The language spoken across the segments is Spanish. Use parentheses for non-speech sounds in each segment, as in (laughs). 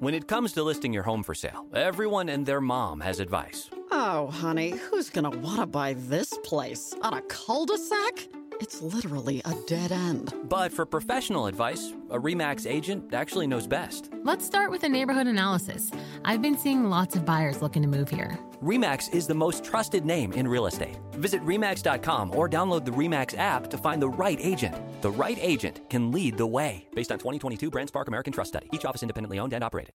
When it comes to listing your home for sale, everyone and their mom has advice. Oh, honey, who's going to want to buy this place? On a cul-de-sac? It's literally a dead end. But for professional advice, a REMAX agent actually knows best. Let's start with a neighborhood analysis. I've been seeing lots of buyers looking to move here. REMAX is the most trusted name in real estate. Visit REMAX.com or download the REMAX app to find the right agent. The right agent can lead the way. Based on 2022 BrandSpark American Trust Study. Each office independently owned and operated.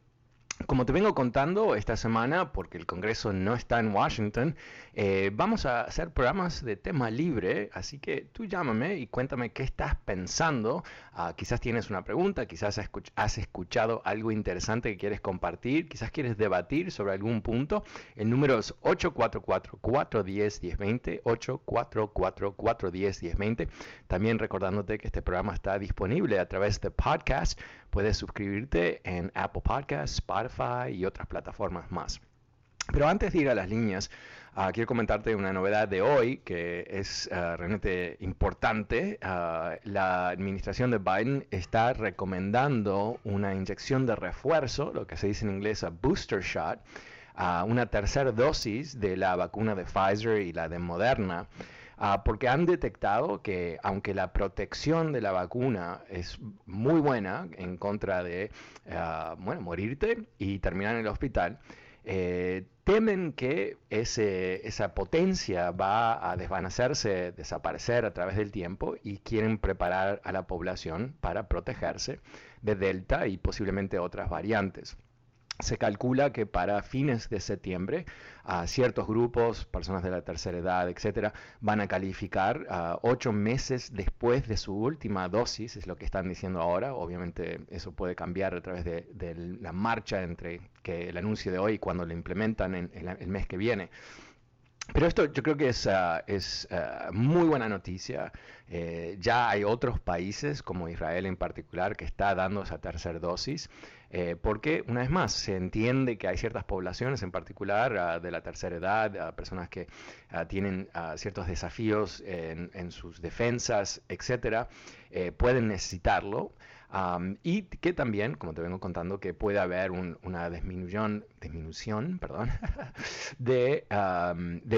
Como te vengo contando esta semana, porque el Congreso no está en Washington, eh, vamos a hacer programas de tema libre, así que tú llámame y cuéntame qué estás pensando. Ah, quizás tienes una pregunta, quizás has escuchado algo interesante que quieres compartir, quizás quieres debatir sobre algún punto. El número es 844-410-1020, 844-410-1020. También recordándote que este programa está disponible a través de podcast. Puedes suscribirte en Apple Podcasts, Spotify y otras plataformas más. Pero antes de ir a las líneas, ah, quiero comentarte una novedad de hoy que es ah, realmente importante. Ah, la administración de Biden está recomendando una inyección de refuerzo, lo que se dice en inglés a booster shot, una tercera dosis de la vacuna de Pfizer y la de Moderna. Porque han detectado que aunque la protección de la vacuna es muy buena en contra de bueno, morirte y terminar en el hospital, eh, temen que ese, esa potencia va a desvanecerse, desaparecer a través del tiempo y quieren preparar a la población para protegerse de Delta y posiblemente otras variantes. Se calcula que para fines de septiembre a ciertos grupos, personas de la tercera edad, etcétera, van a calificar ocho meses después de su última dosis, es lo que están diciendo ahora. Obviamente eso puede cambiar a través de, la marcha entre que el anuncio de hoy y cuando lo implementan en el mes que viene. Pero esto yo creo que es, ah, es ah, muy buena noticia. Eh, ya hay otros países, como Israel en particular, que está dando esa tercera dosis, eh, porque una vez más se entiende que hay ciertas poblaciones, en particular ah, de la tercera edad, personas que tienen ciertos desafíos en, sus defensas, etcétera, eh, pueden necesitarlo y que también, como te vengo contando, que puede haber una disminución, disminución perdón, (laughs) de,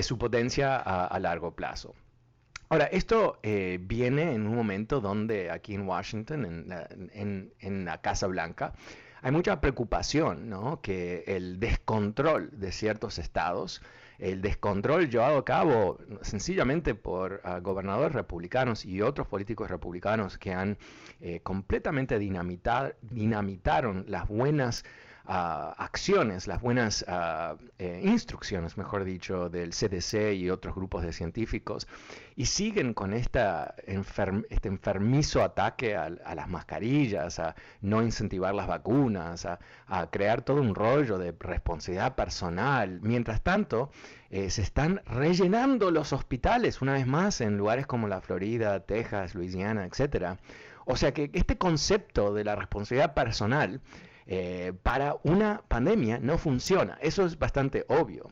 su potencia a, largo plazo. Ahora, esto eh, viene en un momento donde aquí en Washington, en la Casa Blanca, hay mucha preocupación, ¿no? Que el descontrol de ciertos estados el descontrol llevado a cabo sencillamente por ah, gobernadores republicanos y otros políticos republicanos que han eh, completamente dinamitar, dinamitaron las buenas acciones, las buenas eh, instrucciones, mejor dicho, del CDC y otros grupos de científicos, y siguen con esta este enfermizo ataque a, las mascarillas, a no incentivar las vacunas, a, crear todo un rollo de responsabilidad personal. Mientras tanto, eh, se están rellenando los hospitales una vez más en lugares como la Florida, Texas, Luisiana, etc. O sea que este concepto de la responsabilidad personal eh, para una pandemia no funciona. Eso es bastante obvio.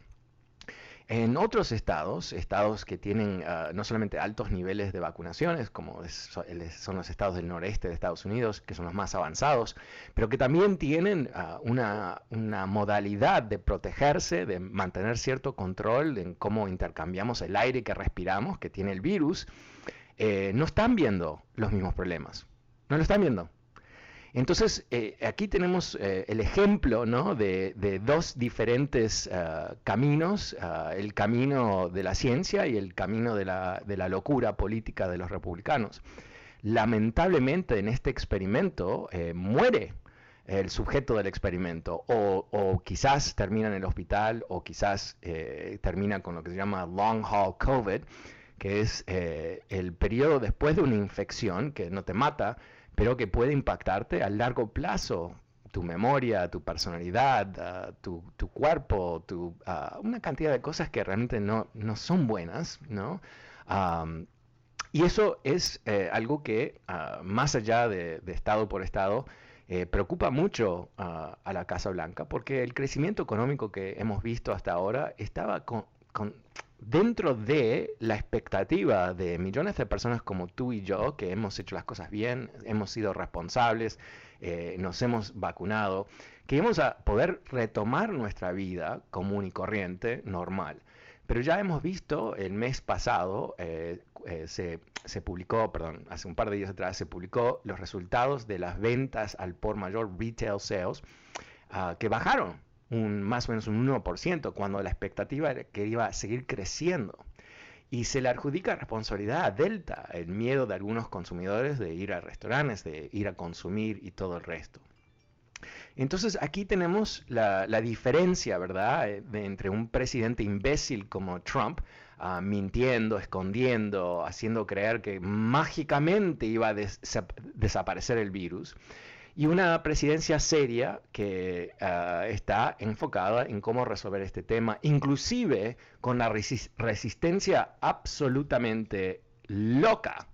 En otros estados, estados que tienen ah, no solamente altos niveles de vacunaciones, como son los estados del noreste de Estados Unidos, que son los más avanzados, pero que también tienen ah, una, modalidad de protegerse, de mantener cierto control en cómo intercambiamos el aire que respiramos, que tiene el virus, eh, no están viendo los mismos problemas. No lo están viendo. Entonces, eh, aquí tenemos eh, el ejemplo ¿no? de, dos diferentes uh, caminos, el camino de la ciencia y el camino de la, de la, locura política de los republicanos. Lamentablemente en este experimento eh, muere el sujeto del experimento o, o, quizás termina en el hospital o quizás termina con lo que se llama long haul COVID, que es el periodo después de una infección que no te mata, pero que puede impactarte a largo plazo, tu memoria, tu personalidad, ah, tu, cuerpo, tu, ah, una cantidad de cosas que realmente no, no son buenas, ¿no? y eso es eh, algo que, ah, más allá de, estado por estado, eh, preocupa mucho a la Casa Blanca, porque el crecimiento económico que hemos visto hasta ahora estaba con dentro de la expectativa de millones de personas como tú y yo, que hemos hecho las cosas bien, hemos sido responsables, eh, nos hemos vacunado, que íbamos a poder retomar nuestra vida común y corriente, normal. Pero ya hemos visto el mes pasado, eh, eh, se, se, publicó, perdón, hace un par de días atrás, se publicó los resultados de las ventas al por mayor retail sales ah, que bajaron un, más o menos un 1%, cuando la expectativa era que iba a seguir creciendo. Y se le adjudica responsabilidad a Delta, el miedo de algunos consumidores de ir a restaurantes, de ir a consumir y todo el resto. Entonces aquí tenemos la, diferencia, ¿verdad?, eh, entre un presidente imbécil como Trump, ah, mintiendo, escondiendo, haciendo creer que mágicamente iba a desaparecer el virus, y una presidencia seria que ah, está enfocada en cómo resolver este tema, inclusive con la resistencia absolutamente loca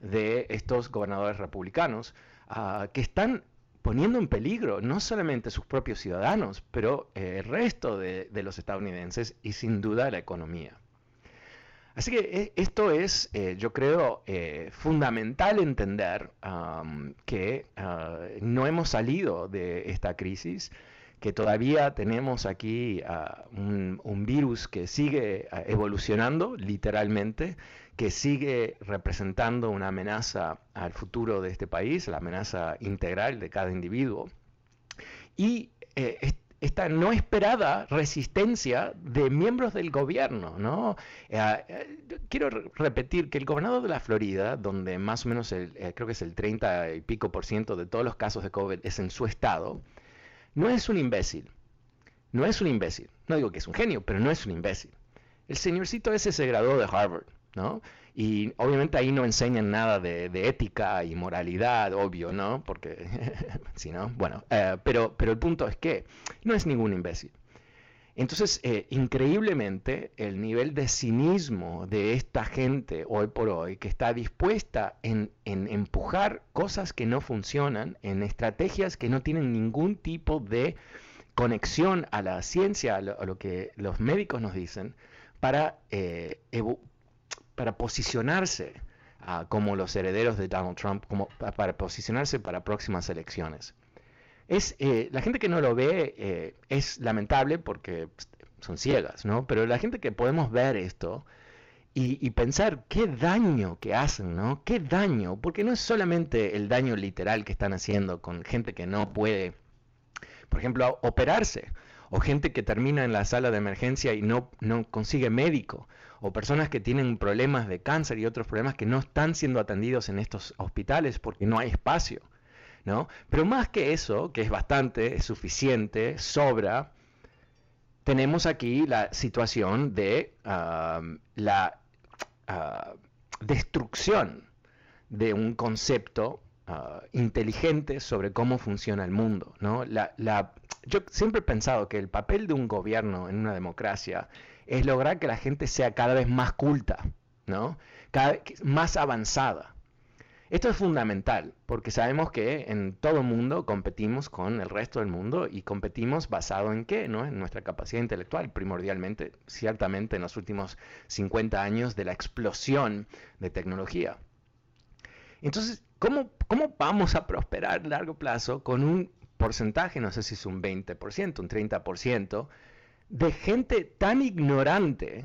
de estos gobernadores republicanos ah, que están poniendo en peligro no solamente sus propios ciudadanos, pero eh, el resto de los estadounidenses y sin duda la economía. Así que eh, esto es, eh, yo creo, eh, fundamental entender que ah, no hemos salido de esta crisis, que todavía tenemos aquí ah, un, virus que sigue ah, evolucionando literalmente, que sigue representando una amenaza al futuro de este país, la amenaza integral de cada individuo. Y esta no esperada resistencia de miembros del gobierno. ¿no? Eh, eh, quiero repetir que el gobernador de la Florida, donde más o menos el, eh, creo que es el 30 y pico por ciento de todos los casos de COVID es en su estado, no es un imbécil. No es un imbécil. No digo que es un genio, pero no es un imbécil. El señorcito ese se graduó de Harvard, ¿no? Y obviamente ahí no enseñan nada de, ética y moralidad, obvio, ¿no? Porque, (laughs) si no, bueno, eh, pero, pero el punto es que no es ningún imbécil. Entonces, eh, increíblemente, el nivel de cinismo de esta gente hoy por hoy, que está dispuesta en, en, empujar cosas que no funcionan, en estrategias que no tienen ningún tipo de conexión a la ciencia, a lo, que los médicos nos dicen, para eh, para posicionarse ah, como los herederos de Donald Trump, como para posicionarse para próximas elecciones. Es, eh, la gente que no lo ve eh, es lamentable porque son ciegas, ¿no? Pero la gente que podemos ver esto y, pensar qué daño que hacen, ¿no? Qué daño, porque no es solamente el daño literal que están haciendo con gente que no puede, por ejemplo, operarse, o gente que termina en la sala de emergencia y no, no consigue médico, o personas que tienen problemas de cáncer y otros problemas que no están siendo atendidos en estos hospitales porque no hay espacio. ¿no? Pero más que eso, que es bastante, es suficiente, sobra, tenemos aquí la situación de la ah, destrucción de un concepto ah, inteligente sobre cómo funciona el mundo. ¿no? Yo siempre he pensado que el papel de un gobierno en una democracia es lograr que la gente sea cada vez más culta, ¿no? Cada vez más avanzada. Esto es fundamental porque sabemos que en todo el mundo competimos con el resto del mundo y competimos basado en qué, ¿no? En nuestra capacidad intelectual, primordialmente, ciertamente en los últimos 50 años de la explosión de tecnología. Entonces, ¿cómo, cómo vamos a prosperar a largo plazo con un porcentaje, no sé si es un 20%, un 30%, de gente tan ignorante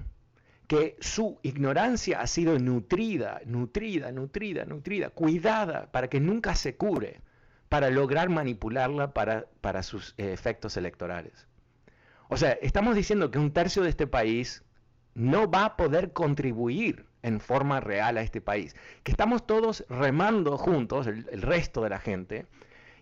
que su ignorancia ha sido nutrida, nutrida, nutrida, nutrida, cuidada para que nunca se cure para lograr manipularla para, para sus eh, efectos electorales. O sea, estamos diciendo que un tercio de este país no va a poder contribuir en forma real a este país. Que estamos todos remando juntos, el, el, resto de la gente,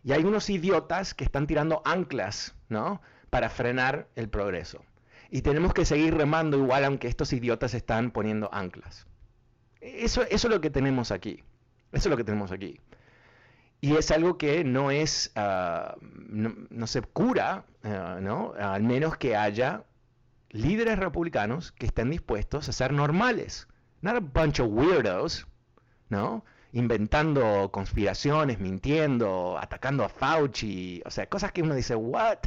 y hay unos idiotas que están tirando anclas, ¿no? Para frenar el progreso. Y tenemos que seguir remando igual aunque estos idiotas están poniendo anclas. Eso, es lo que tenemos aquí. Eso es lo que tenemos aquí. Y es algo que no es, uh, no, se cura, uh, ¿no? Al menos que haya líderes republicanos que estén dispuestos a ser normales. Not a bunch of weirdos, ¿no? Inventando conspiraciones, mintiendo, atacando a Fauci, o sea, cosas que uno dice, ¿what?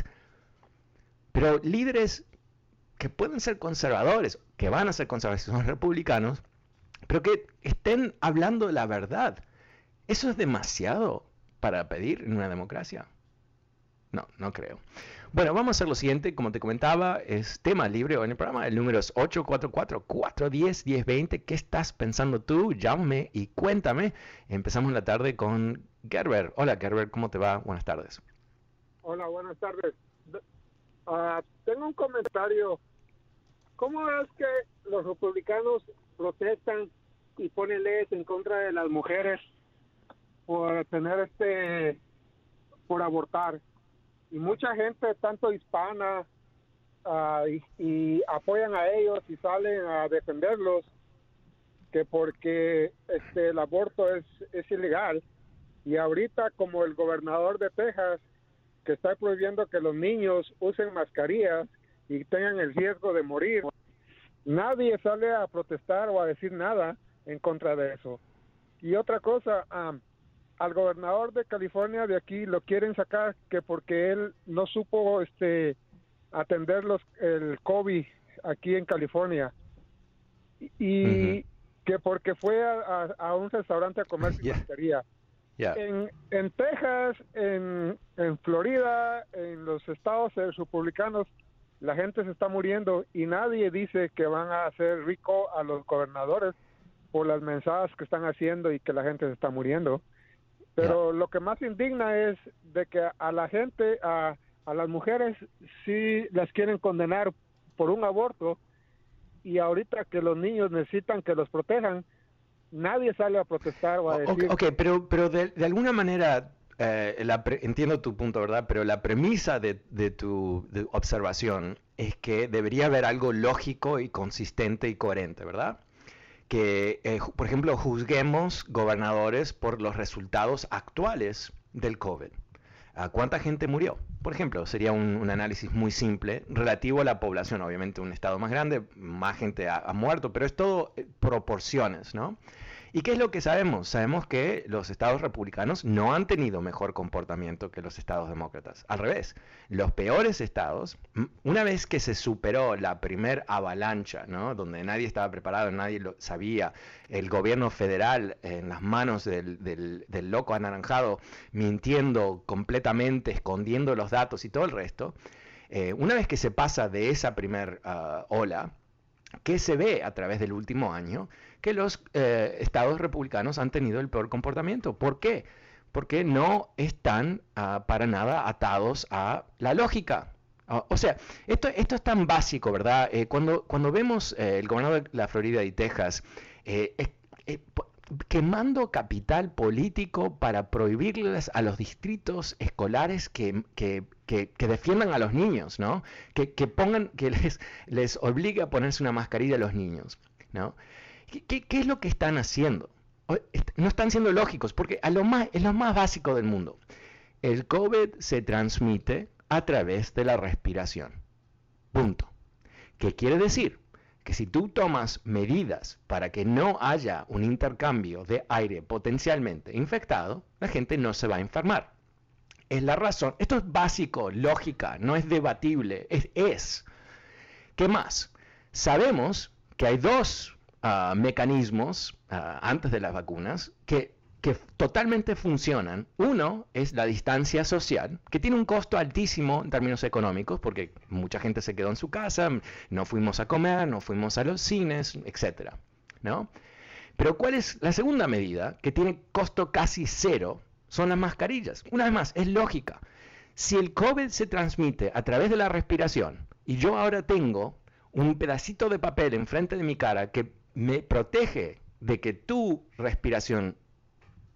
Pero líderes que pueden ser conservadores, que van a ser conservadores, son republicanos, pero que estén hablando la verdad. ¿Eso es demasiado para pedir en una democracia? No, no creo. Bueno, vamos a hacer lo siguiente. Como te comentaba, es tema libre en el programa. El número es 844-410-1020. ¿Qué estás pensando tú? Llámame y cuéntame. Empezamos la tarde con Gerber. Hola, Gerber, ¿cómo te va? Buenas tardes. Hola, buenas tardes. Uh, tengo un comentario. ¿Cómo es que los republicanos protestan y ponen leyes en contra de las mujeres por tener este, por abortar? y mucha gente, tanto hispana, uh, y, apoyan a ellos y salen a defenderlos, que porque este el aborto es ilegal. Y ahorita como el gobernador de Texas, que está prohibiendo que los niños usen mascarillas y tengan el riesgo de morir, nadie sale a protestar o a decir nada en contra de eso. Y otra cosa, um, al gobernador de California de aquí lo quieren sacar que porque él no supo este atender los el COVID aquí en California y uh -huh. que porque fue a, a, a, un restaurante a comer (laughs) sin yeah. Yeah. En, en Texas, en, en Florida, en los estados republicanos, la gente se está muriendo y nadie dice que van a hacer rico a los gobernadores por las mensajes que están haciendo y que la gente se está muriendo. Pero lo que más indigna es de que a la gente, a, a las mujeres, sí las quieren condenar por un aborto y ahorita que los niños necesitan que los protejan, nadie sale a protestar o a decir... Ok, okay pero, pero de, de, alguna manera, eh, la pre, entiendo tu punto, ¿verdad? Pero la premisa de, de tu de observación es que debería haber algo lógico y consistente y coherente, ¿verdad? que, eh, por ejemplo, juzguemos gobernadores por los resultados actuales del COVID. ¿A cuánta gente murió? Por ejemplo, sería un, análisis muy simple relativo a la población. Obviamente, un estado más grande, más gente ha, ha muerto, pero es todo eh, proporciones, ¿no? ¿Y qué es lo que sabemos? Sabemos que los estados republicanos no han tenido mejor comportamiento que los estados demócratas. Al revés, los peores estados, una vez que se superó la primer avalancha, ¿no? donde nadie estaba preparado, nadie lo sabía, el gobierno federal en las manos del, del, loco anaranjado, mintiendo completamente, escondiendo los datos y todo el resto, eh, una vez que se pasa de esa primer uh, ola, ¿qué se ve a través del último año? que los eh, estados republicanos han tenido el peor comportamiento. ¿Por qué? Porque no están uh, para nada atados a la lógica. O sea, esto, esto es tan básico, ¿verdad? Eh, cuando, cuando vemos eh, el gobernador de la Florida y Texas eh, quemando capital político para prohibirles a los distritos escolares que, que, que, defiendan a los niños, ¿no? Que, pongan, que les, les obligue a ponerse una mascarilla a los niños, ¿no? ¿Qué, ¿Qué, es lo que están haciendo? No están siendo lógicos, porque a lo más, es lo más básico del mundo. El COVID se transmite a través de la respiración. Punto. ¿Qué quiere decir? Que si tú tomas medidas para que no haya un intercambio de aire potencialmente infectado, la gente no se va a enfermar. Es la razón. Esto es básico, lógica, no es debatible, es. es. ¿Qué más? Sabemos que hay dos uh, mecanismos uh, antes de las vacunas que, que, totalmente funcionan. Uno es la distancia social, que tiene un costo altísimo en términos económicos, porque mucha gente se quedó en su casa, no fuimos a comer, no fuimos a los cines, etc. ¿no? Pero ¿cuál es la segunda medida que tiene costo casi cero son las mascarillas. Una vez más, es lógica. Si el COVID se transmite a través de la respiración y yo ahora tengo un pedacito de papel enfrente de mi cara que me protege de que tu respiración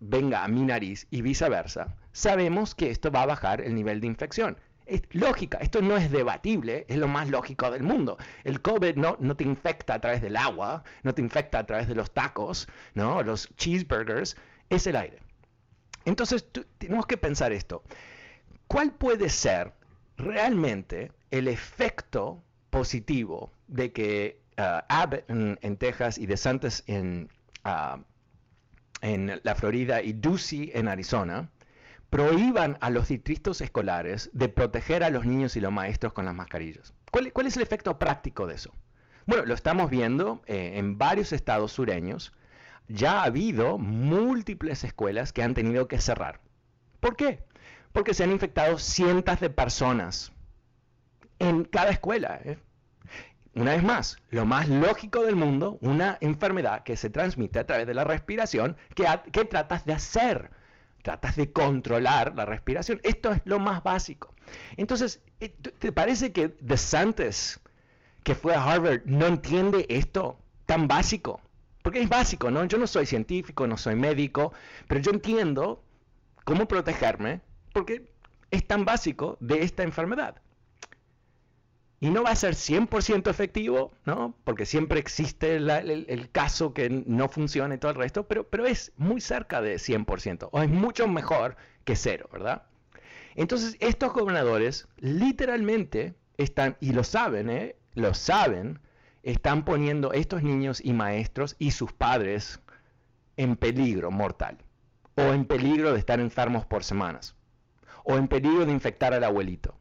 venga a mi nariz y viceversa, sabemos que esto va a bajar el nivel de infección. Es lógica, esto no es debatible, es lo más lógico del mundo. El COVID no, no te infecta a través del agua, no te infecta a través de los tacos, ¿no? los cheeseburgers, es el aire. Entonces tenemos que pensar esto. ¿Cuál puede ser realmente el efecto positivo de que uh, Abbott en, Texas y DeSantis en, uh, en la Florida y Ducey en Arizona prohíban a los distritos escolares de proteger a los niños y los maestros con las mascarillas. ¿Cuál, es el efecto práctico de eso? Bueno, lo estamos viendo eh, en varios estados sureños. Ya ha habido múltiples escuelas que han tenido que cerrar. ¿Por qué? Porque se han infectado cientos de personas en cada escuela. ¿eh? Una vez más, lo más lógico del mundo, una enfermedad que se transmite a través de la respiración, ¿qué tratas de hacer? tratas de controlar la respiración. Esto es lo más básico. Entonces, eh, ¿te parece que DeSantis, que fue a Harvard, no entiende esto tan básico? Porque es básico, ¿no? Yo no soy científico, no soy médico, pero yo entiendo cómo protegerme porque es tan básico de esta enfermedad. Y no va a ser 100% efectivo, ¿no? Porque siempre existe el, caso que no funciona y todo el resto, pero, pero es muy cerca de 100%, o es mucho mejor que cero, ¿verdad? Entonces, estos gobernadores literalmente están, y lo saben, ¿eh? Lo saben, están poniendo estos niños y maestros y sus padres en peligro mortal, o en peligro de estar enfermos por semanas, o en peligro de infectar al abuelito.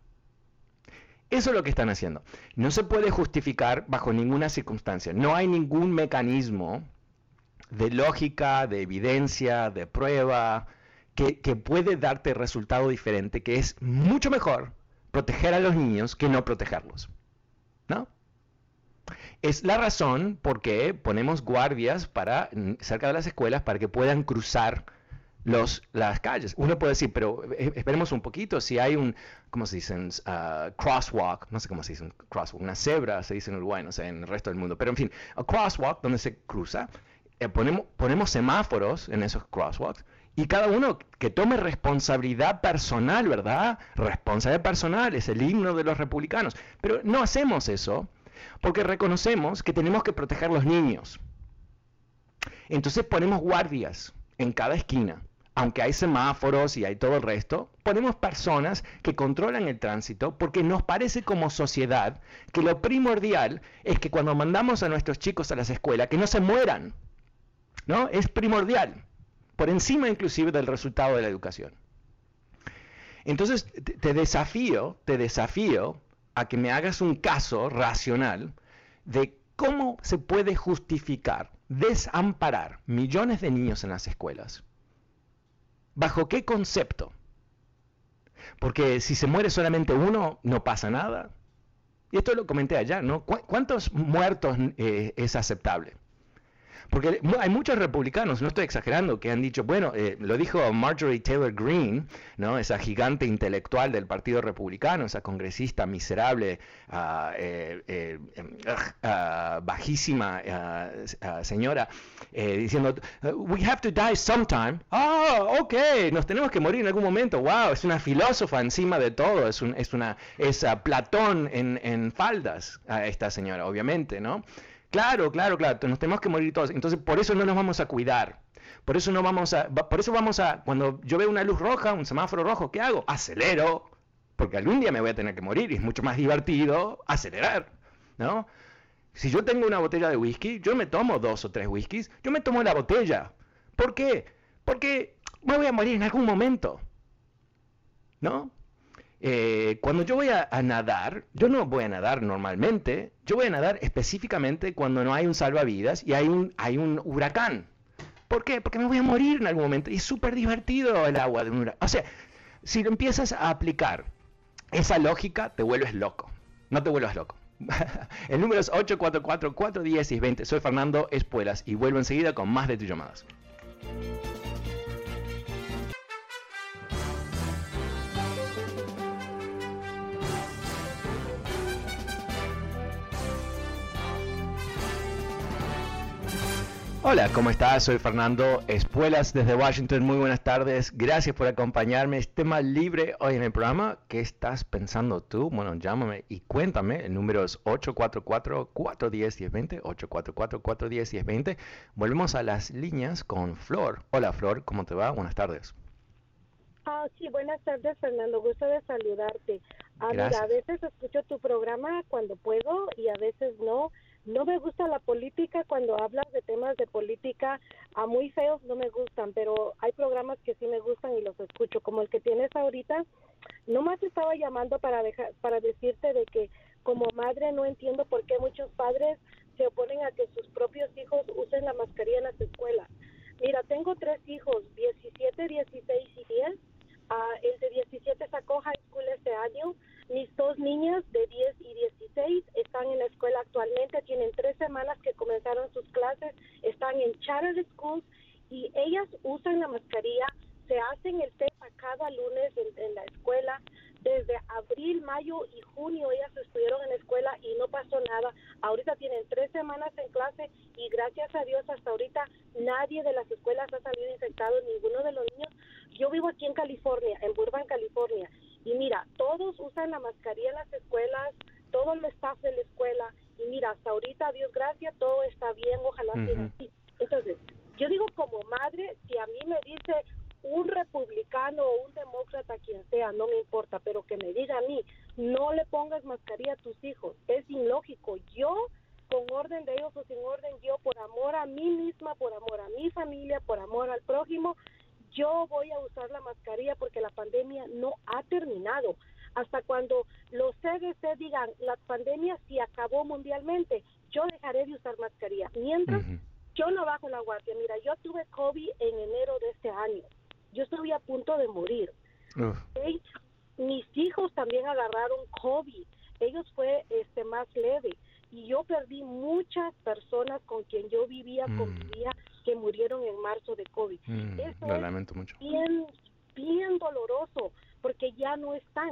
Eso es lo que están haciendo. No se puede justificar bajo ninguna circunstancia. No hay ningún mecanismo de lógica, de evidencia, de prueba, que, puede darte resultado diferente, que es mucho mejor proteger a los niños que no protegerlos. ¿No? Es la razón por qué ponemos guardias para, cerca de las escuelas para que puedan cruzar los, las calles. Uno puede decir, pero eh, esperemos un poquito, si hay un, ¿cómo se dice? Uh, crosswalk, no sé cómo se dice crosswalk, una cebra se dice en Uruguay, no sé, en el resto del mundo, pero en fin, un crosswalk donde se cruza, eh, ponemos, semáforos en esos crosswalks y cada uno que tome responsabilidad personal, ¿verdad? Responsabilidad personal es el himno de los republicanos, pero no hacemos eso porque reconocemos que tenemos que proteger a los niños. Entonces ponemos guardias en cada esquina aunque hay semáforos y hay todo el resto, ponemos personas que controlan el tránsito porque nos parece como sociedad que lo primordial es que cuando mandamos a nuestros chicos a las escuelas, que no se mueran. ¿No? Es primordial, por encima inclusive del resultado de la educación. Entonces, te desafío, te desafío a que me hagas un caso racional de cómo se puede justificar desamparar millones de niños en las escuelas ¿Bajo qué concepto? Porque si se muere solamente uno, no pasa nada. Y esto lo comenté allá, ¿no? ¿Cuántos muertos eh, es aceptable? Porque hay muchos republicanos, no estoy exagerando, que han dicho, bueno, eh, lo dijo Marjorie Taylor Greene, ¿no? esa gigante intelectual del Partido Republicano, esa congresista miserable, eh, eh, em, ah, bajísima ah, señora, diciendo, we have to die sometime. Ah, ok, nos tenemos que morir en algún momento. Wow, es una filósofa encima de todo, es, un, es una, es Platón en, en faldas, esta señora, obviamente, ¿no? Claro, claro, claro, nos tenemos que morir todos. Entonces, por eso no nos vamos a cuidar. Por eso no vamos a, por eso vamos a, cuando yo veo una luz roja, un semáforo rojo, ¿qué hago? Acelero, porque algún día me voy a tener que morir y es mucho más divertido acelerar, ¿no? Si yo tengo una botella de whisky, yo me tomo dos o tres whiskies, yo me tomo la botella. ¿Por qué? Porque me voy a morir en algún momento, ¿no? Eh, cuando yo voy a, nadar, yo no voy a nadar normalmente, yo voy a nadar específicamente cuando no hay un salvavidas y hay un, huracán. ¿Por qué? Porque me voy a morir en algún momento y es súper divertido el agua de un huracán. O sea, si lo empiezas a aplicar esa lógica, te vuelves loco. No te vuelvas loco. (laughs) el número es 844-410-20. Soy Fernando Espuelas y vuelvo enseguida con más de tus llamadas. Hola, ¿cómo estás? Soy Fernando Espuelas desde Washington. Muy buenas tardes. Gracias por acompañarme. Es tema libre hoy en el programa. ¿Qué estás pensando tú? Bueno, llámame y cuéntame. El número es 844-410-1020. 844-410-1020. Volvemos a las líneas con Flor. Hola, Flor. ¿Cómo te va? Buenas tardes. Ah, sí, buenas tardes, Fernando. Gusto de saludarte. Ah, mira, a veces escucho tu programa cuando puedo y a veces no. No me gusta la política cuando hablas de temas de política a muy feos, no me gustan, pero hay programas que sí me gustan y los escucho, como el que tienes ahorita. No más estaba llamando para dejar, para decirte de que como madre no entiendo por qué muchos padres se oponen a que sus propios hijos usen la mascarilla en las escuelas. Mira, tengo tres hijos, 17, 16 y 10. Ah, el de 17 sacó high school este año mis dos niñas de 10 y 16 están en la escuela actualmente, tienen tres semanas que comenzaron sus clases, están en charter schools y ellas usan la mascarilla, se hacen el test cada lunes en, la escuela. Desde abril, mayo y junio ellas estuvieron en la escuela y no pasó nada. Ahorita tienen tres semanas en clase y gracias a Dios hasta ahorita nadie de las escuelas ha salido infectado, ninguno de los niños. Yo vivo aquí en California, en Burbank, California, y mira, todos usan la mascarilla en las escuelas, todo el staff de la escuela. Y mira, hasta ahorita, Dios gracias, todo está bien, ojalá sea así. Entonces, yo digo como madre, si a mí me dice un republicano o un demócrata, quien sea, no me importa, pero que me diga a mí, no le pongas mascarilla a tus hijos, es ilógico. Yo, con orden de ellos o sin orden, yo por amor a mí misma, por amor a mi familia, por amor al prójimo, yo voy a usar la mascarilla porque la pandemia no ha terminado. Hasta cuando los CDC digan la pandemia si acabó mundialmente, yo dejaré de usar mascarilla. Mientras, yo no bajo la guardia. Mira, yo tuve COVID en enero de este año. Yo estuve a punto de morir. Mis hijos también agarraron COVID. Ellos fue este más leve y yo perdí muchas personas con quien yo vivía, mm. convivía que murieron en marzo de COVID. Mm, Eso lo lamento mucho. Bien, bien doloroso, porque ya no están.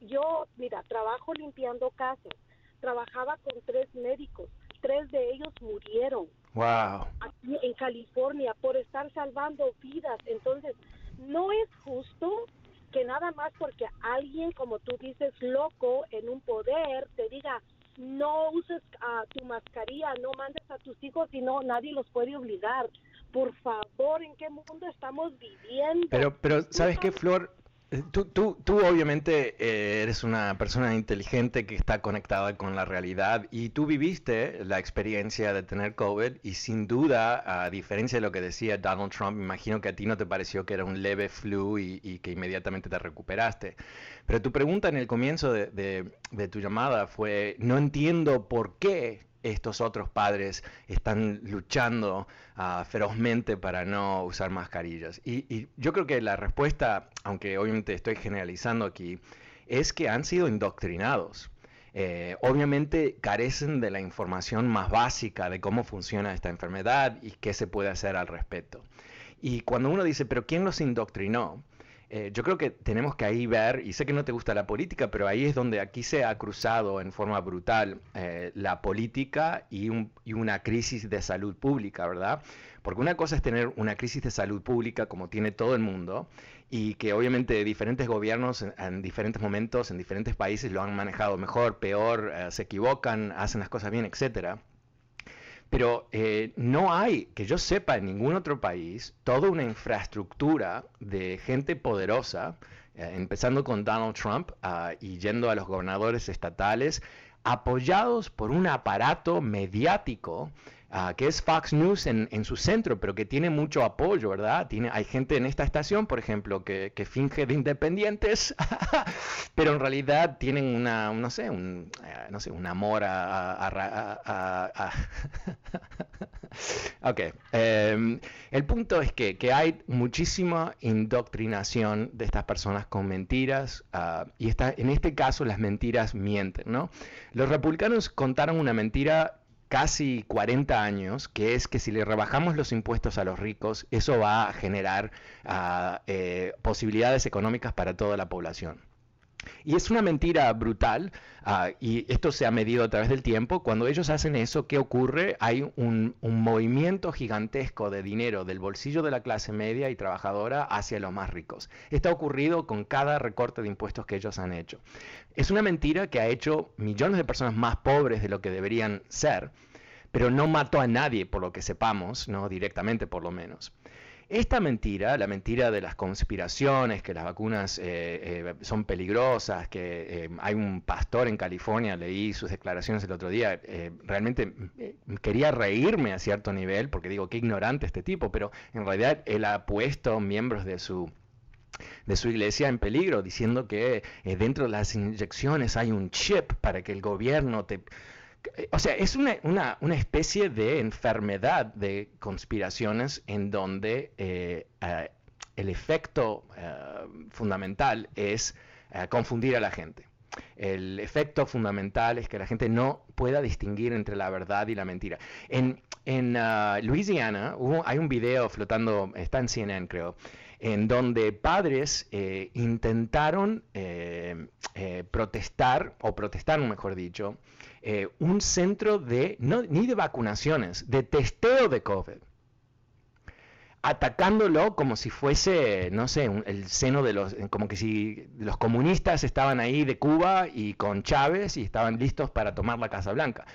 Yo, mira, trabajo limpiando casas, trabajaba con tres médicos, tres de ellos murieron. Wow. Aquí en California por estar salvando vidas. Entonces, no es justo que nada más porque alguien, como tú dices, loco en un poder, te diga, no uses uh, tu mascarilla, no mandes a tus hijos y no nadie los puede obligar. Por favor, ¿en qué mundo estamos viviendo? Pero, pero ¿sabes qué, Flor? Eh, tú, tú, tú obviamente eh, eres una persona inteligente que está conectada con la realidad y tú viviste la experiencia de tener COVID y sin duda, a diferencia de lo que decía Donald Trump, imagino que a ti no te pareció que era un leve flu y, que inmediatamente te recuperaste. Pero tu pregunta en el comienzo de, de tu llamada fue, no entiendo por qué estos otros padres están luchando uh, ferozmente para no usar mascarillas. Y, yo creo que la respuesta, aunque obviamente estoy generalizando aquí, es que han sido indoctrinados. Eh, obviamente carecen de la información más básica de cómo funciona esta enfermedad y qué se puede hacer al respecto. Y cuando uno dice, pero ¿quién los indoctrinó? Eh, yo creo que tenemos que ahí ver, y sé que no te gusta la política, pero ahí es donde aquí se ha cruzado en forma brutal eh, la política y, una crisis de salud pública, ¿verdad? Porque una cosa es tener una crisis de salud pública como tiene todo el mundo y que obviamente diferentes gobiernos en, diferentes momentos, en diferentes países lo han manejado mejor, peor, eh, se equivocan, hacen las cosas bien, etcétera. Pero eh, no hay, que yo sepa, en ningún otro país, toda una infraestructura de gente poderosa, eh, empezando con Donald Trump ah, y yendo a los gobernadores estatales, apoyados por un aparato mediático Ah, que es Fox News en, su centro, pero que tiene mucho apoyo, ¿verdad? Tiene, hay gente en esta estación, por ejemplo, que, finge de independientes, (laughs) pero en realidad tienen una, no sé, un, eh, no sé, un amor a... (laughs) ok, em, el punto es que, hay muchísima indoctrinación de estas personas con mentiras, ah, y está, en este caso las mentiras mienten, ¿no? Los republicanos contaron una mentira casi 40 años, que es que si le rebajamos los impuestos a los ricos, eso va a generar ah, eh, posibilidades económicas para toda la población. Y es una mentira brutal, uh, y esto se ha medido a través del tiempo. Cuando ellos hacen eso, ¿qué ocurre? Hay un, un, movimiento gigantesco de dinero del bolsillo de la clase media y trabajadora hacia los más ricos. Esto ha ocurrido con cada recorte de impuestos que ellos han hecho. Es una mentira que ha hecho millones de personas más pobres de lo que deberían ser, pero no mató a nadie, por lo que sepamos, no directamente por lo menos. Esta mentira, la mentira de las conspiraciones, que las vacunas eh, eh, son peligrosas, que eh, hay un pastor en California, leí sus declaraciones el otro día, realmente quería reírme a cierto nivel, porque digo, qué ignorante este tipo, pero en realidad él ha puesto miembros de su de su iglesia en peligro, diciendo que dentro de las inyecciones hay un chip para que el gobierno te o sea, es una, una, especie de enfermedad de conspiraciones en donde eh, eh, el efecto eh, fundamental es confundir a la gente. El efecto fundamental es que la gente no pueda distinguir entre la verdad y la mentira. En, en uh, Louisiana hay un video flotando, está en CNN creo, en donde padres intentaron protestar, o protestaron mejor dicho, eh, un centro de, no, ni de vacunaciones, de testeo de COVID. Atacándolo como si fuese, no sé, el seno de los, como que si los comunistas estaban ahí de Cuba y con Chávez y estaban listos para tomar la Casa Blanca.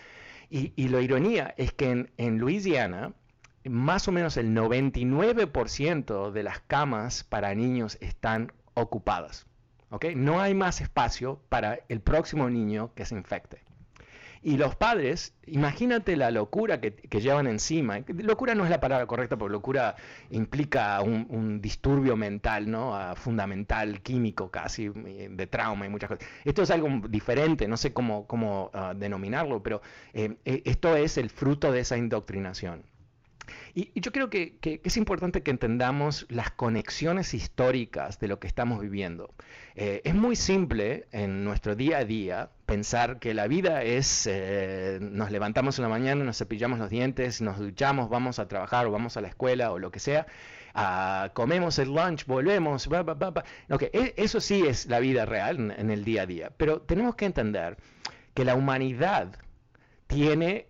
Y, la ironía es que en, en Luisiana, más o menos el 99% de las camas para niños están ocupadas. ¿okay? No hay más espacio para el próximo niño que se infecte. Y los padres, imagínate la locura que, llevan encima. Locura no es la palabra correcta, porque locura implica un, disturbio mental, ¿no? Ah, fundamental, químico casi, de trauma y muchas cosas. Esto es algo diferente, no sé cómo, cómo ah, denominarlo, pero eh, eh, esto es el fruto de esa indoctrinación. Y, yo creo que, es importante que entendamos las conexiones históricas de lo que estamos viviendo. Eh, es muy simple en nuestro día a día pensar que la vida es, eh, nos levantamos en la mañana, nos cepillamos los dientes, nos duchamos, vamos a trabajar o vamos a la escuela o lo que sea, ah, comemos el lunch, volvemos, e, eso sí es la vida real en el día a día, pero tenemos que entender que la humanidad tiene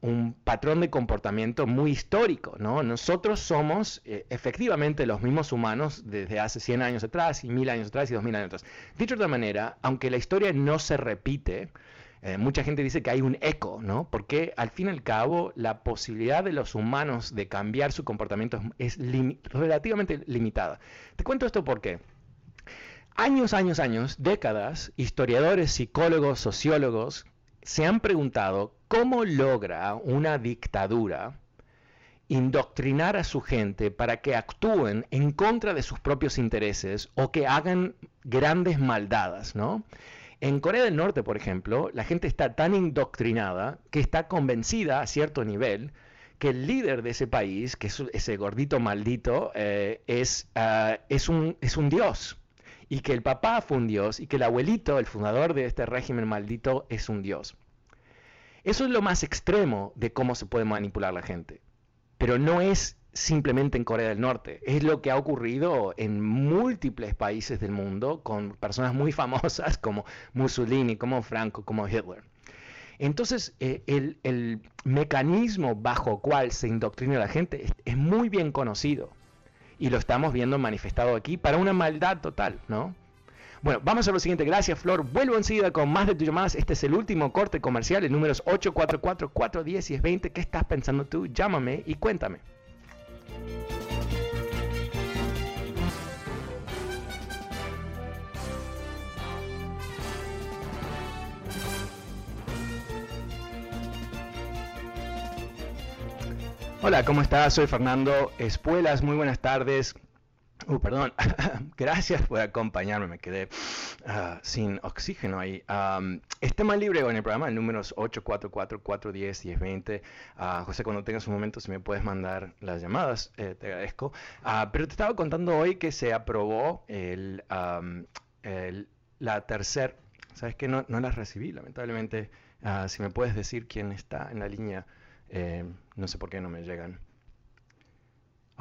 un patrón de comportamiento muy histórico, ¿no? Nosotros somos eh, efectivamente los mismos humanos desde hace 100 años atrás y 1000 años atrás y 2000 años atrás. Dicho de otra manera, aunque la historia no se repite, eh, mucha gente dice que hay un eco, ¿no? Porque al fin y al cabo la posibilidad de los humanos de cambiar su comportamiento es, relativamente limitada. Te cuento esto porque años, años, años, décadas, historiadores, psicólogos, sociólogos se han preguntado cómo logra una dictadura indoctrinar a su gente para que actúen en contra de sus propios intereses o que hagan grandes maldades, ¿no? En Corea del Norte, por ejemplo, la gente está tan indoctrinada que está convencida a cierto nivel que el líder de ese país, que es ese gordito maldito, eh, ah, es, un, es un dios. Y que el papá fue un dios y que el abuelito, el fundador de este régimen maldito, es un dios. Eso es lo más extremo de cómo se puede manipular la gente. Pero no es simplemente en Corea del Norte. Es lo que ha ocurrido en múltiples países del mundo con personas muy famosas como Mussolini, como Franco, como Hitler. Entonces, eh, el, mecanismo bajo cual se indoctrina la gente es, muy bien conocido. Y lo estamos viendo manifestado aquí para una maldad total, ¿no? Bueno, vamos a lo siguiente. Gracias, Flor. Vuelvo enseguida con más de tus llamadas. Este es el último corte comercial. El número es 844-410-1020. ¿Qué estás pensando tú? Llámame y cuéntame. Hola, ¿cómo estás? Soy Fernando Espuelas. Muy buenas tardes. Uh, perdón, (laughs) gracias por acompañarme, me quedé ah, sin oxígeno ahí. este mal libre en el programa, el número es 844-410-1020. Uh, José, cuando tengas un momento, si me puedes mandar las llamadas, eh, te agradezco. Ah, pero te estaba contando hoy que se aprobó el, la tercera, ¿sabes que No, no las recibí, lamentablemente. Ah, si me puedes decir quién está en la línea, eh, no sé por qué no me llegan.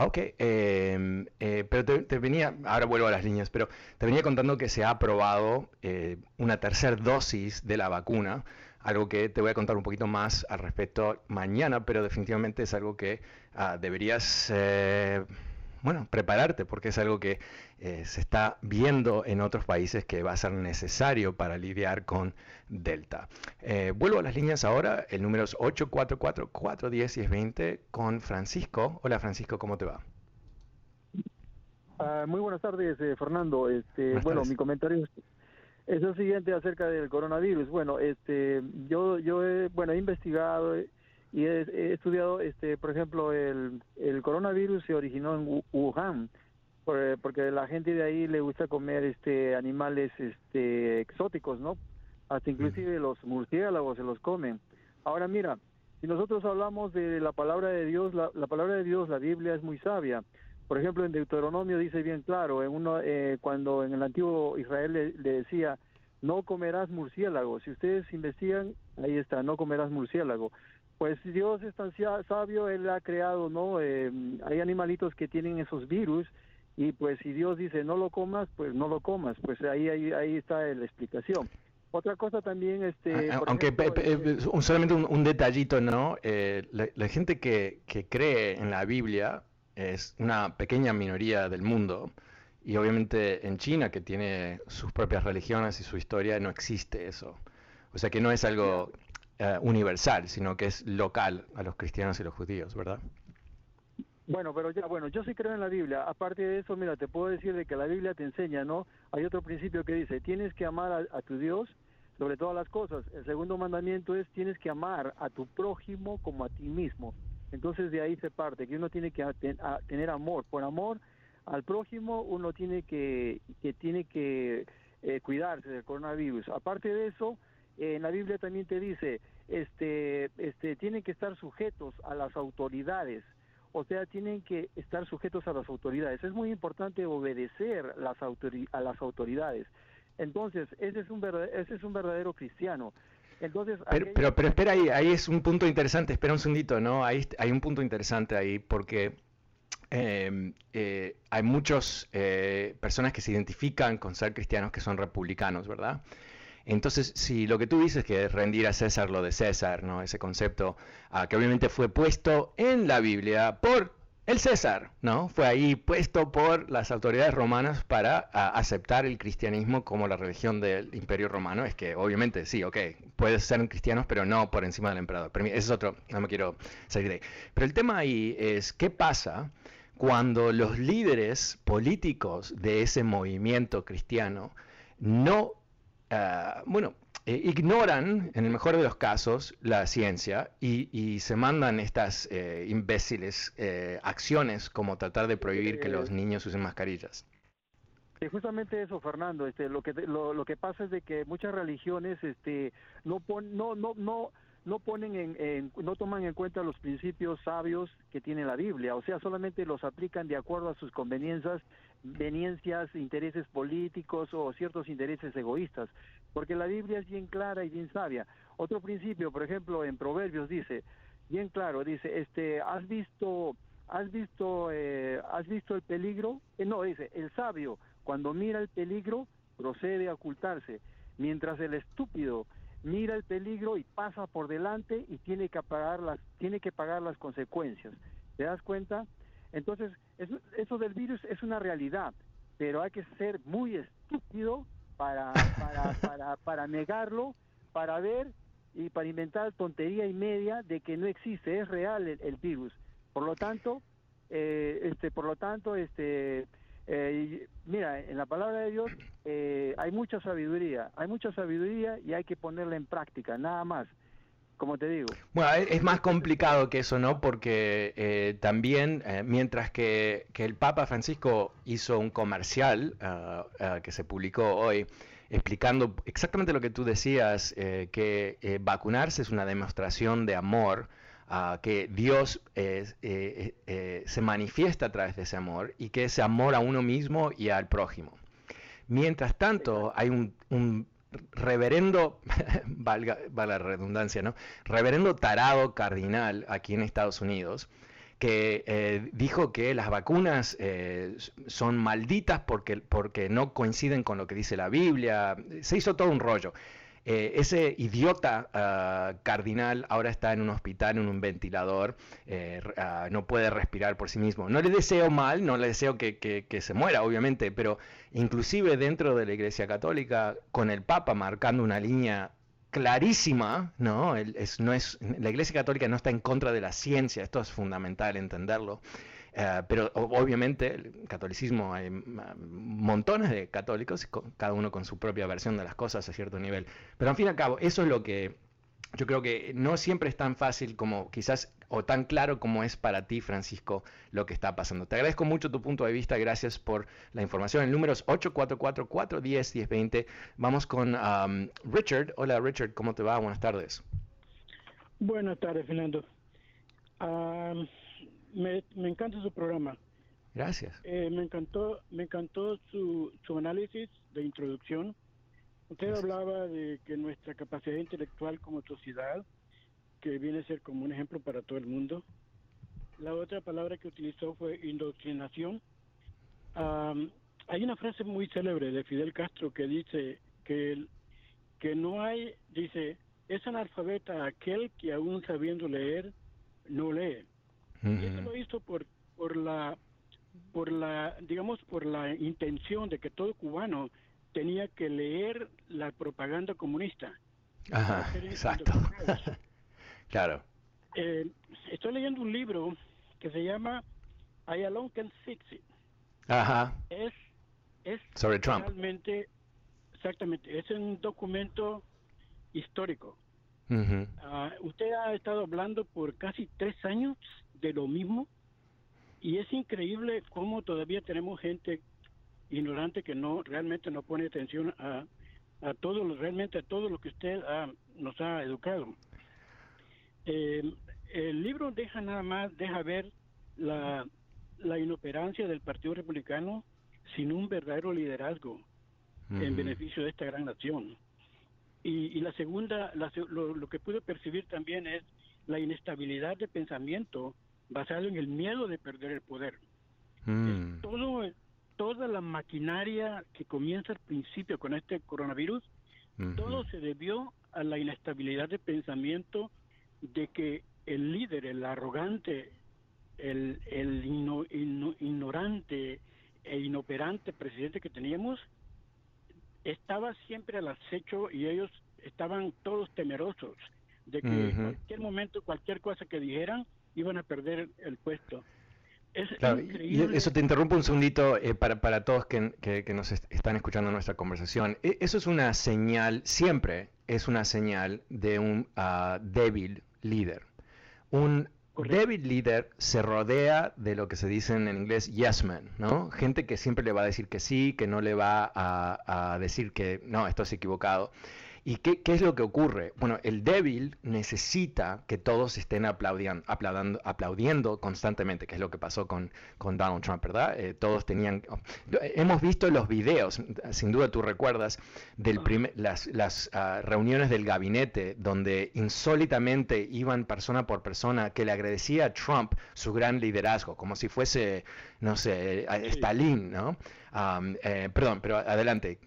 Ok, em, eh, pero te, venía, ahora vuelvo a las líneas, pero te venía contando que se ha aprobado eh, una tercera dosis de la vacuna, algo que te voy a contar un poquito más al respecto mañana, pero definitivamente es algo que ah, deberías eh, bueno, prepararte porque es algo que eh, se está viendo en otros países que va a ser necesario para lidiar con Delta. Eh, vuelvo a las líneas ahora, el número es 844-410-1020 con Francisco. Hola Francisco, ¿cómo te va? Ah, muy buenas tardes, eh, Fernando. Este, bueno, mi comentario es, el siguiente acerca del coronavirus. Bueno, este, yo, yo he, bueno, he investigado, y he, estudiado, este, por ejemplo, el, el coronavirus se originó en Wuhan, porque la gente de ahí le gusta comer este animales este exóticos, ¿no? Hasta inclusive los murciélagos se los comen. Ahora mira, si nosotros hablamos de la palabra de Dios, la, palabra de Dios, la Biblia es muy sabia. Por ejemplo, en Deuteronomio dice bien claro, en uno, eh, cuando en el antiguo Israel le, le decía, no comerás murciélago. Si ustedes investigan, ahí está, no comerás murciélago pues Dios es tan sabio, Él ha creado, ¿no? Eh, hay animalitos que tienen esos virus y pues si Dios dice no lo comas, pues no lo comas, pues ahí ahí, ahí está la explicación. Otra cosa también, este... Ah, aunque solamente un, detallito, ¿no? Eh, la, gente que, que cree en la Biblia es una pequeña minoría del mundo y obviamente en China, que tiene sus propias religiones y su historia, no existe eso. O sea que no es algo eh, universal, sino que es local a los cristianos y los judíos, ¿verdad? Bueno, pero ya, bueno, yo sí creo en la Biblia. Aparte de eso, mira, te puedo decir de que la Biblia te enseña, ¿no? Hay otro principio que dice, tienes que amar a, tu Dios sobre todas las cosas. El segundo mandamiento es, tienes que amar a tu prójimo como a ti mismo. Entonces de ahí se parte, que uno tiene que tener amor. Por amor al prójimo, uno tiene que, que tiene que eh, cuidarse del coronavirus. Aparte de eso, en la Biblia también te dice, este, este, tienen que estar sujetos a las autoridades, o sea, tienen que estar sujetos a las autoridades. Es muy importante obedecer las a las autoridades. Entonces, ese es un verdadero, ese es un verdadero cristiano. Entonces, pero, pero, espera ahí, ahí es un punto interesante, espera un segundito, ¿no? Ahí hay un punto interesante ahí porque em, eh, hay muchas eh, personas que se identifican con ser cristianos que son republicanos, ¿verdad? Entonces, si lo que tú dices que es rendir a César lo de César, ¿no? Ese concepto ah, que obviamente fue puesto en la Biblia por el César, ¿no? Fue ahí puesto por las autoridades romanas para ah, aceptar el cristianismo como la religión del Imperio Romano. Es que obviamente sí, ok, puedes ser cristianos, pero no por encima del emperador. Pero ese es otro, no me quiero salir de ahí. Pero el tema ahí es qué pasa cuando los líderes políticos de ese movimiento cristiano no Ah, bueno, eh, ignoran, en el mejor de los casos, la ciencia y, se mandan estas eh, imbéciles eh, acciones como tratar de prohibir que los niños usen mascarillas. justamente eso, Fernando. Este, lo que lo, que pasa es de que muchas religiones, este, no no no no no ponen en, no toman en cuenta los principios sabios que tiene la Biblia, o sea, solamente los aplican de acuerdo a sus conveniencias, conveniencias, intereses políticos o ciertos intereses egoístas, porque la Biblia es bien clara y bien sabia. Otro principio, por ejemplo, en Proverbios dice, bien claro, dice, este, has visto, has visto, eh, has visto el peligro, eh, no, dice, el sabio cuando mira el peligro procede a ocultarse, mientras el estúpido mira el peligro y pasa por delante y tiene que pagar las, tiene que pagar las consecuencias. ¿Te das cuenta? Entonces, eso, eso del virus es una realidad, pero hay que ser muy estúpido para, para, (laughs) para, para negarlo, para ver y para inventar tontería y media de que no existe, es real el, virus. Por lo tanto, eh, este, por lo tanto, este, eh, mira, en la palabra de Dios eh, hay mucha sabiduría, hay mucha sabiduría y hay que ponerla en práctica, nada más, como te digo. Bueno, es más complicado que eso, ¿no? Porque eh, también, mientras que, el Papa Francisco hizo un comercial ah, ah, que se publicó hoy, explicando exactamente lo que tú decías, que vacunarse es una demostración de amor, que Dios eh, eh, eh, se manifiesta a través de ese amor y que ese amor a uno mismo y al prójimo. Mientras tanto, hay un, reverendo, (laughs) valga, la redundancia, ¿no? Reverendo tarado cardinal aquí en Estados Unidos, que eh, dijo que las vacunas eh, son malditas porque, porque no coinciden con lo que dice la Biblia. Se hizo todo un rollo. Eh, ese idiota ah, cardinal ahora está en un hospital, en un ventilador, ah, no puede respirar por sí mismo. No le deseo mal, no le deseo que, que, se muera, obviamente, pero inclusive dentro de la Iglesia Católica, con el Papa marcando una línea clarísima, ¿no? Es, no es, la Iglesia Católica no está en contra de la ciencia, esto es fundamental entenderlo. Eh, pero obviamente el catolicismo hay montones de católicos, cada uno con su propia versión de las cosas a cierto nivel. Pero al fin y al cabo, eso es lo que yo creo que no siempre es tan fácil como quizás o tan claro como es para ti, Francisco, lo que está pasando. Te agradezco mucho tu punto de vista, gracias por la información. El número es 844-410-1020. Vamos con um, Richard. Hola Richard, ¿cómo te va? Buenas tardes. Buenas tardes, Fernando. Me, encanta su programa. Gracias. Eh, me encantó, me encantó su, su análisis de introducción. Usted hablaba de que nuestra capacidad intelectual como sociedad que viene a ser como un ejemplo para todo el mundo. La otra palabra que utilizó fue indoctrinación. hay una frase muy célebre de Fidel Castro que dice que, que no hay, dice, es analfabeta aquel que aún sabiendo leer, no lee. Y eso lo hizo por, por la, por la, digamos, por la intención de que todo cubano tenía que leer la propaganda comunista. Ajá, exacto. (laughs) Claro. Eh, estoy leyendo un libro que se llama I Alone Can Fix It. Ajá. Es, es Sobre Trump. realmente, exactamente, es un documento histórico. Ah, usted ha estado hablando por casi tres años de lo mismo y es increíble cómo todavía tenemos gente ignorante que no realmente no pone atención a, a todo lo, realmente a todo lo que usted nos ha educado. Eh, el libro deja nada más, deja ver la, inoperancia del Partido Republicano sin un verdadero liderazgo en beneficio de esta gran nación. Y, la segunda, lo, que pude percibir también es la inestabilidad de pensamiento basado en el miedo de perder el poder. Mm. todo, toda la maquinaria que comienza al principio con este coronavirus, todo se debió a la inestabilidad de pensamiento de que el líder, el arrogante, el, el ignorante e inoperante presidente que teníamos, estaba siempre al acecho y ellos estaban todos temerosos de que en cualquier momento, cualquier cosa que dijeran, iban a perder el puesto. Es increíble. Y eso te interrumpo un segundito eh, para, para todos que, que, nos están escuchando nuestra conversación. E, eso es una señal, siempre es una señal de un uh, débil líder. Un débil líder se rodea de lo que se dice en inglés yes man, ¿no? Gente que siempre le va a decir que sí, que no le va a, a decir que no, esto es equivocado. ¿Y qué, es lo que ocurre? Bueno, el débil necesita que todos estén aplaudiendo, aplaudiendo, aplaudiendo constantemente, que es lo que pasó con, con Donald Trump, ¿verdad? Eh, todos tenían... Hemos visto los videos, sin duda tú recuerdas, de las, las ah, reuniones del gabinete donde insólitamente iban persona por persona que le agradecía a Trump su gran liderazgo, como si fuese, no sé, Stalin, ¿no? Eh, perdón, pero adelante,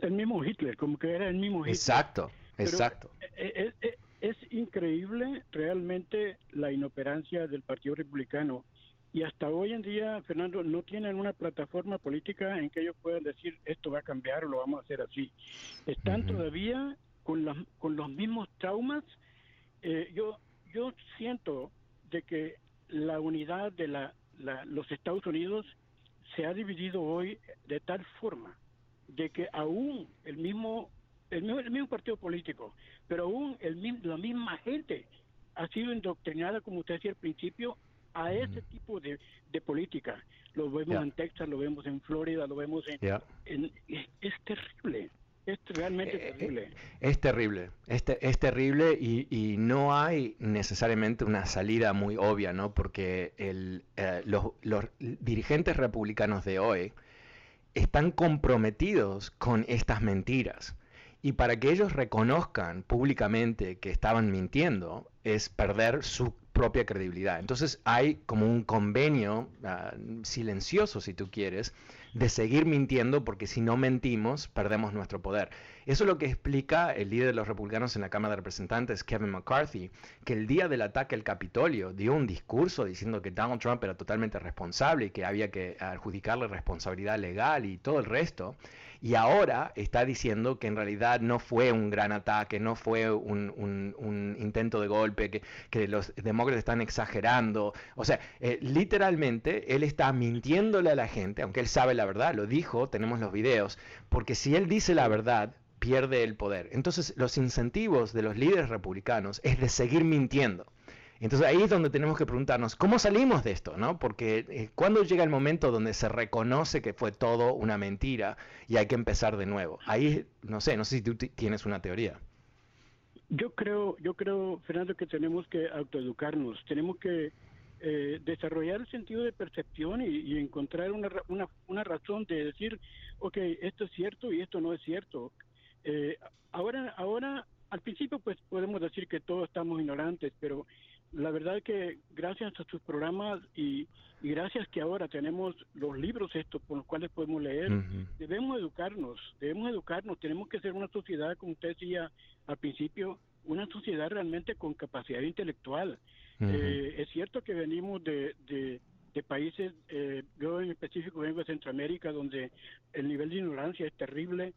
el mismo Hitler, como que era el mismo Hitler. Exacto, exacto. Es, es, increíble realmente la inoperancia del Partido Republicano. Y hasta hoy en día, Fernando, no tienen una plataforma política en que ellos puedan decir esto va a cambiar o lo vamos a hacer así. Están todavía con, las, con los mismos traumas. Eh, yo, yo siento de que la unidad de la, los Estados Unidos se ha dividido hoy de tal forma de que aún el mismo, el mismo, partido político, pero aún el, la misma gente ha sido indoctrinada, como usted decía al principio, a ese tipo de, política. Lo vemos en Texas, lo vemos en Florida, lo vemos en... es, terrible. Es realmente eh, eh, terrible. Es terrible, es, es terrible y, y, no hay necesariamente una salida muy obvia, ¿no? Porque el, eh, los, los dirigentes republicanos de hoy están comprometidos con estas mentiras. Y para que ellos reconozcan públicamente que estaban mintiendo, es perder su propia credibilidad. Entonces hay como un convenio ah, silencioso, si tú quieres, de seguir mintiendo porque si no mentimos, perdemos nuestro poder. Eso es lo que explica el líder de los republicanos en la Cámara de Representantes, Kevin McCarthy, que el día del ataque al Capitolio dio un discurso diciendo que Donald Trump era totalmente responsable y que había que adjudicarle responsabilidad legal y todo el resto y ahora está diciendo que en realidad no fue un gran ataque, no fue un, intento de golpe, que, los demócratas están exagerando. O sea, eh, literalmente él está mintiéndole a la gente, aunque él sabe la verdad, lo dijo, tenemos los videos, porque si él dice la verdad, pierde el poder. Entonces, los incentivos de los líderes republicanos es de seguir mintiendo. Entonces ahí es donde tenemos que preguntarnos, ¿cómo salimos de esto? ¿no? Porque eh, cuando llega el momento donde se reconoce que fue todo una mentira y hay que empezar de nuevo. Ahí, no sé, no sé si tú tienes una teoría. Yo creo, yo creo, Fernando, que tenemos que autoeducarnos, tenemos que eh, desarrollar el sentido de percepción y, encontrar una, una, una, razón de decir, ok, esto es cierto y esto no es cierto. Eh, ahora, ahora, al principio, pues podemos decir que todos estamos ignorantes, pero la verdad que gracias a sus programas y, gracias que ahora tenemos los libros estos por los cuales podemos leer, debemos educarnos, debemos educarnos, tenemos que ser una sociedad, como usted decía al principio, una sociedad realmente con capacidad intelectual. Eh, es cierto que venimos de, de, países, eh, yo en específico vengo de Centroamérica, donde el nivel de ignorancia es terrible,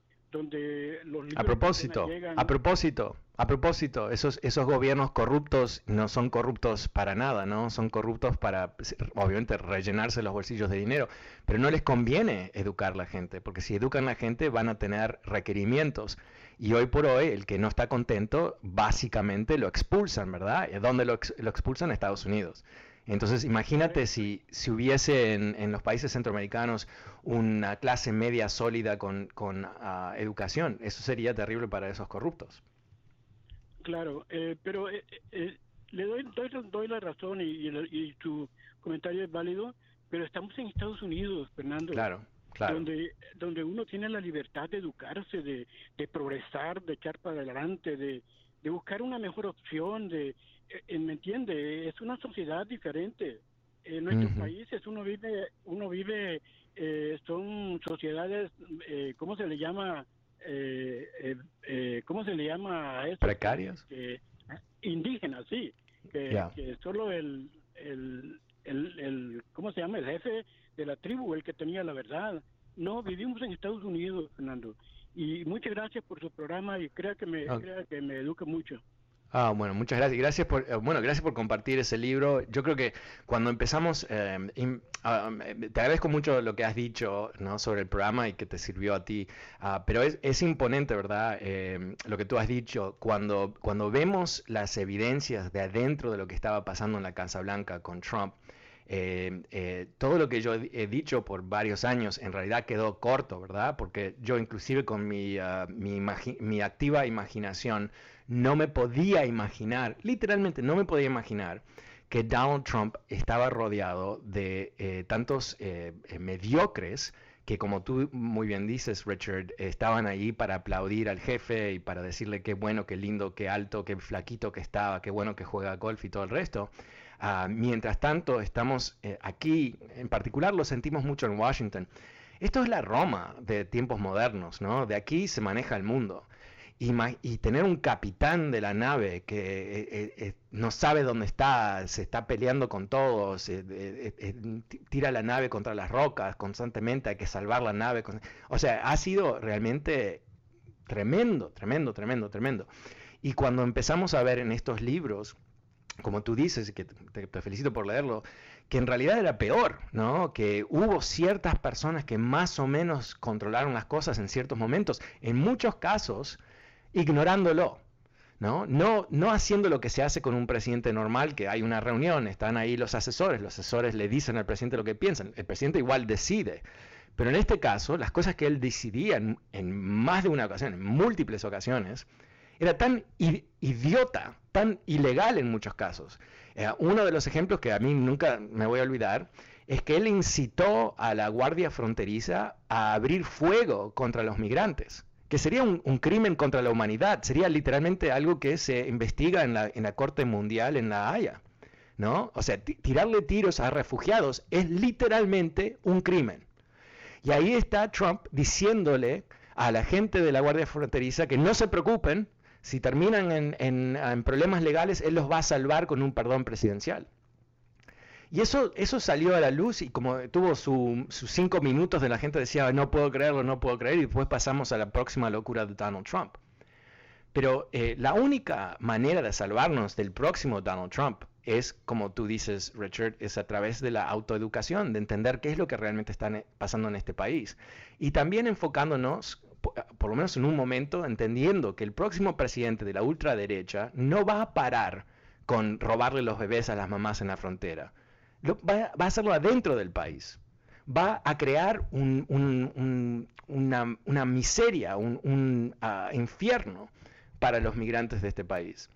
a propósito, a propósito, a propósito, esos esos gobiernos corruptos no son corruptos para nada, ¿no? Son corruptos para obviamente rellenarse los bolsillos de dinero, pero no les conviene educar a la gente, porque si educan a la gente van a tener requerimientos. Y hoy por hoy, el que no está contento, básicamente lo expulsan, ¿verdad? ¿Dónde lo, lo expulsan? Estados Unidos. Entonces, imagínate si, si hubiese en, los países centroamericanos una clase media sólida con, ah, educación. Eso sería terrible para esos corruptos. Claro, eh, pero eh, eh, le doy, doy, la razón y, y, tu comentario es válido, pero estamos en Estados Unidos, Fernando. Claro. Claro. Donde, donde uno tiene la libertad de educarse, de, de progresar, de echar para adelante, de, de buscar una mejor opción, de, ¿me entiende? Es una sociedad diferente. En nuestros países uno vive, uno vive, eh, son sociedades, eh, ¿cómo se le llama? ¿Cómo se le llama a eso? Precarias. indígenas, sí. Que, solo el, el, el, ¿cómo se llama? El jefe de la tribu, el que tenía la verdad. No, vivimos en Estados Unidos, Fernando. Y muchas gracias por su programa y crea que me, crea que me educa mucho. Ah, bueno, muchas gracias. Gracias por, eh, bueno, gracias por compartir ese libro. Yo creo que cuando empezamos, eh, ah, te agradezco mucho lo que has dicho ¿no? sobre el programa y que te sirvió a ti, ah, pero es, es, imponente, ¿verdad? Eh, lo que tú has dicho, cuando, cuando vemos las evidencias de adentro de lo que estaba pasando en la Casa Blanca con Trump, todo lo que yo he dicho por varios años en realidad quedó corto, ¿verdad? Porque yo inclusive con mi, ah, mi, mi activa imaginación, no me podía imaginar, literalmente no me podía imaginar que Donald Trump estaba rodeado de eh, tantos eh, eh, mediocres que como tú muy bien dices, Richard, estaban ahí para aplaudir al jefe y para decirle qué bueno, qué lindo, qué alto, qué flaquito que estaba, qué bueno que juega golf y todo el resto. Ah, mientras tanto, estamos aquí, en particular lo sentimos mucho en Washington. Esto es la Roma de tiempos modernos, ¿no? De aquí se maneja el mundo. Y, tener un capitán de la nave que eh, eh, eh, no sabe dónde está, se está peleando con todos, tira la nave contra las rocas constantemente, hay que salvar la nave. O sea, ha sido realmente tremendo, tremendo, tremendo, tremendo. Y cuando empezamos a ver en estos libros, como tú dices, que te, te felicito por leerlo, que en realidad era peor, ¿no? Que hubo ciertas personas que más o menos controlaron las cosas en ciertos momentos. En muchos casos, ignorándolo. ¿no? No, no haciendo lo que se hace con un presidente normal, que hay una reunión, están ahí los asesores, los asesores le dicen al presidente lo que piensan, el presidente igual decide. Pero en este caso, las cosas que él decidía en, más de una ocasión, en múltiples ocasiones, era tan idiota, tan ilegal en muchos casos. Eh, uno de los ejemplos que a mí nunca me voy a olvidar es que él incitó a la Guardia Fronteriza a abrir fuego contra los migrantes que sería un, crimen contra la humanidad, sería literalmente algo que se investiga en la, en la Corte Mundial en La Haya. ¿no? O sea, tirarle tiros a refugiados es literalmente un crimen. Y ahí está Trump diciéndole a la gente de la Guardia Fronteriza que no se preocupen, si terminan en, problemas legales, él los va a salvar con un perdón presidencial. Y eso, eso salió a la luz y como tuvo sus cinco minutos de la gente decía, no puedo creerlo, no puedo creer, y después pasamos a la próxima locura de Donald Trump. Pero eh, la única manera de salvarnos del próximo Donald Trump es, como tú dices, Richard, es a través de la autoeducación, de entender qué es lo que realmente está pasando en este país. Y también enfocándonos, por lo menos en un momento, entendiendo que el próximo presidente de la ultraderecha no va a parar con robarle los bebés a las mamás en la frontera. Va, a hacerlo adentro del país. Va a crear una, miseria, un, ah, infierno para los migrantes de este país.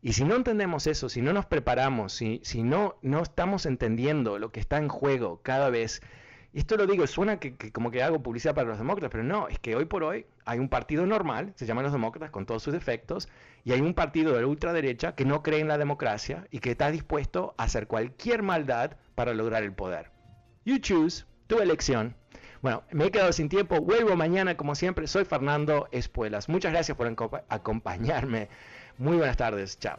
Y si no entendemos eso, si no nos preparamos, si, si no, no estamos entendiendo lo que está en juego cada vez, esto lo digo, suena que, como que hago publicidad para los demócratas, pero no, es que hoy por hoy hay un partido normal, se llaman los demócratas con todos sus defectos, y hay un partido de la ultraderecha que no cree en la democracia y que está dispuesto a hacer cualquier maldad para lograr el poder. You choose, tu elección. Bueno, me he quedado sin tiempo, vuelvo mañana como siempre, soy Fernando Espuelas. Muchas gracias por acompañarme Muy buenas tardes. Chao.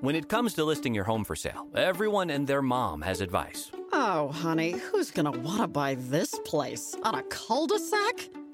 When it comes to listing your home for sale, everyone and their mom has advice. Oh, honey, who's want to buy this place? On a cul-de-sac?